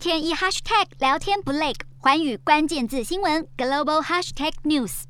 天一 hashtag 聊天不累，环宇关键字新闻 global hashtag news。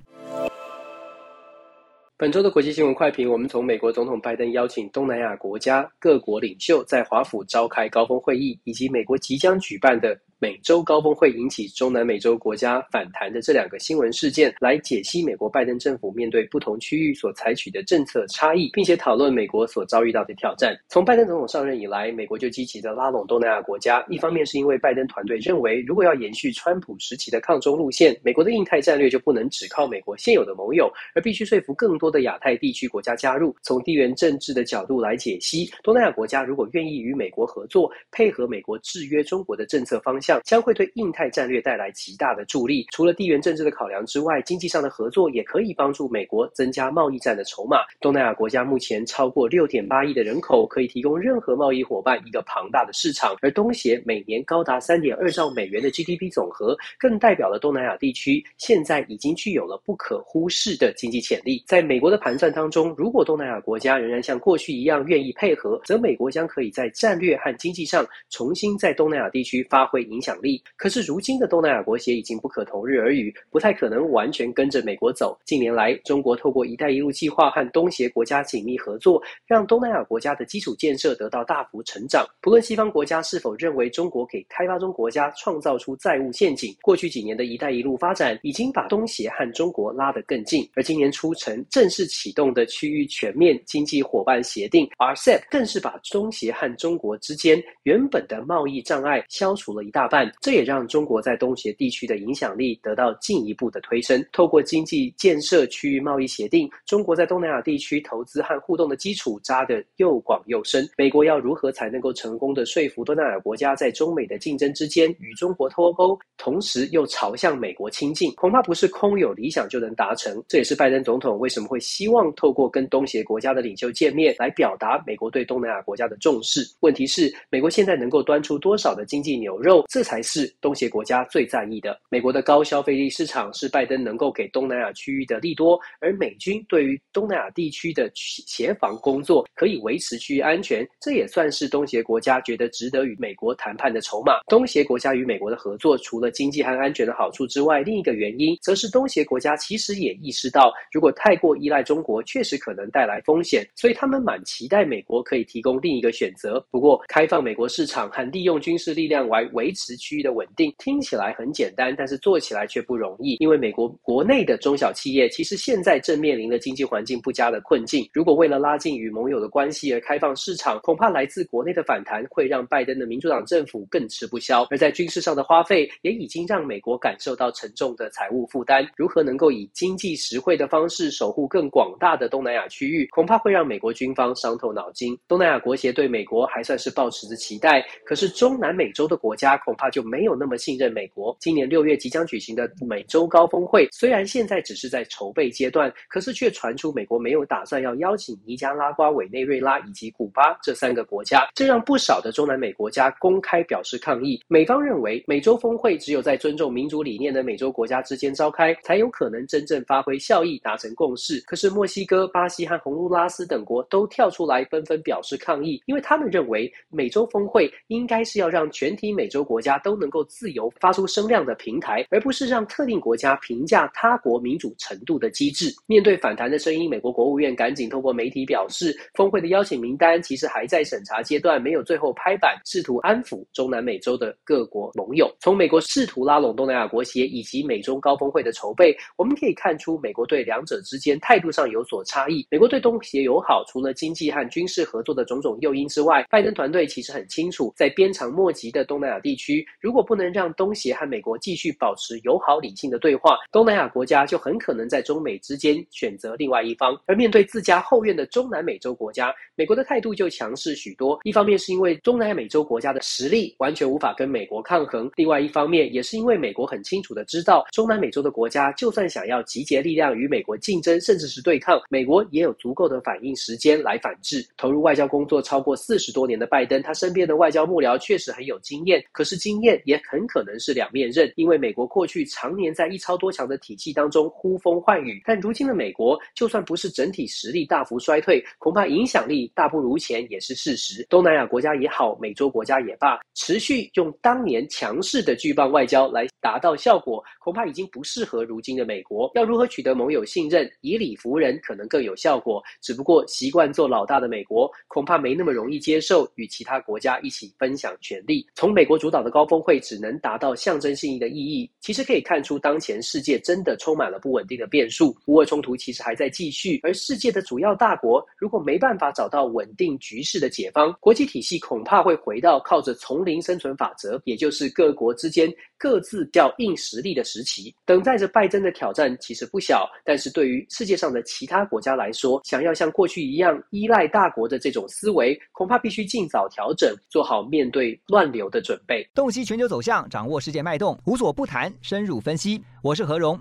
本周的国际新闻快评，我们从美国总统拜登邀请东南亚国家各国领袖在华府召开高峰会议，以及美国即将举办的。美洲高峰会引起中南美洲国家反弹的这两个新闻事件，来解析美国拜登政府面对不同区域所采取的政策差异，并且讨论美国所遭遇到的挑战。从拜登总统上任以来，美国就积极地拉拢东南亚国家。一方面是因为拜登团队认为，如果要延续川普时期的抗中路线，美国的印太战略就不能只靠美国现有的盟友，而必须说服更多的亚太地区国家加入。从地缘政治的角度来解析，东南亚国家如果愿意与美国合作，配合美国制约中国的政策方向。将会对印太战略带来极大的助力。除了地缘政治的考量之外，经济上的合作也可以帮助美国增加贸易战的筹码。东南亚国家目前超过六点八亿的人口，可以提供任何贸易伙伴一个庞大的市场。而东协每年高达三点二兆美元的 GDP 总和，更代表了东南亚地区现在已经具有了不可忽视的经济潜力。在美国的盘算当中，如果东南亚国家仍然像过去一样愿意配合，则美国将可以在战略和经济上重新在东南亚地区发挥影影响力。可是，如今的东南亚国协已经不可同日而语，不太可能完全跟着美国走。近年来，中国透过“一带一路”计划和东协国家紧密合作，让东南亚国家的基础建设得到大幅成长。不论西方国家是否认为中国给开发中国家创造出债务陷阱，过去几年的一带一路发展已经把东协和中国拉得更近。而今年初成正式启动的区域全面经济伙伴协定 （RCEP） 更是把东协和中国之间原本的贸易障碍消除了一大这也让中国在东协地区的影响力得到进一步的推升。透过经济建设区域贸易协定，中国在东南亚地区投资和互动的基础扎得又广又深。美国要如何才能够成功的说服东南亚国家在中美的竞争之间与中国脱钩，同时又朝向美国亲近，恐怕不是空有理想就能达成。这也是拜登总统为什么会希望透过跟东协国家的领袖见面，来表达美国对东南亚国家的重视。问题是，美国现在能够端出多少的经济牛肉？这才是。东协国家最在意的，美国的高消费力市场是拜登能够给东南亚区域的利多，而美军对于东南亚地区的协防工作可以维持区域安全，这也算是东协国家觉得值得与美国谈判的筹码。东协国家与美国的合作，除了经济和安全的好处之外，另一个原因则是东协国家其实也意识到，如果太过依赖中国，确实可能带来风险，所以他们蛮期待美国可以提供另一个选择。不过，开放美国市场和利用军事力量来维持区域的稳定听起来很简单，但是做起来却不容易。因为美国国内的中小企业其实现在正面临着经济环境不佳的困境。如果为了拉近与盟友的关系而开放市场，恐怕来自国内的反弹会让拜登的民主党政府更吃不消。而在军事上的花费也已经让美国感受到沉重的财务负担。如何能够以经济实惠的方式守护更广大的东南亚区域，恐怕会让美国军方伤透脑筋。东南亚国协对美国还算是抱持着期待，可是中南美洲的国家恐怕就没有那么信任美国。今年六月即将举行的美洲高峰会，虽然现在只是在筹备阶段，可是却传出美国没有打算要邀请尼加拉瓜、委内瑞拉以及古巴这三个国家，这让不少的中南美国家公开表示抗议。美方认为，美洲峰会只有在尊重民主理念的美洲国家之间召开，才有可能真正发挥效益，达成共识。可是墨西哥、巴西和洪都拉斯等国都跳出来纷纷表示抗议，因为他们认为美洲峰会应该是要让全体美洲国家都能够自由发出声量的平台，而不是让特定国家评价他国民主程度的机制。面对反弹的声音，美国国务院赶紧透过媒体表示，峰会的邀请名单其实还在审查阶段，没有最后拍板，试图安抚中南美洲的各国盟友。从美国试图拉拢东南亚国协以及美中高峰会的筹备，我们可以看出美国对两者之间态度上有所差异。美国对东协友好，除了经济和军事合作的种种诱因之外，拜登团队其实很清楚，在鞭长莫及的东南亚地区，如果不能让东协和美国继续保持友好理性的对话，东南亚国家就很可能在中美之间选择另外一方。而面对自家后院的中南美洲国家，美国的态度就强势许多。一方面是因为中南美洲国家的实力完全无法跟美国抗衡；另外一方面也是因为美国很清楚的知道，中南美洲的国家就算想要集结力量与美国竞争，甚至是对抗，美国也有足够的反应时间来反制。投入外交工作超过四十多年的拜登，他身边的外交幕僚确实很有经验。可是经验，也很可能是两面刃。因为美国过去常年在一超多强的体系当中呼风唤雨，但如今的美国就算不是整体实力大幅衰退，恐怕影响力大不如前也是事实。东南亚国家也好，美洲国家也罢，持续用当年强势的巨棒外交来达到效果，恐怕已经不适合如今的美国。要如何取得盟友信任，以理服人，可能更有效果。只不过习惯做老大的美国，恐怕没那么容易接受与其他国家一起分享权力。从美国主导的高峰会只能达到象征性的意义，其实可以看出当前世界真的充满了不稳定的变数。乌俄冲突其实还在继续，而世界的主要大国如果没办法找到稳定局势的解方，国际体系恐怕会回到靠着丛林生存法则，也就是各国之间各自较硬实力的时期。等待着拜登的挑战其实不小，但是对于世界上的其他国家来说，想要像过去一样依赖大国的这种思维，恐怕必须尽早调整，做好面对乱流的准备。洞悉全球走向，掌握世界脉动，无所不谈，深入分析。我是何荣。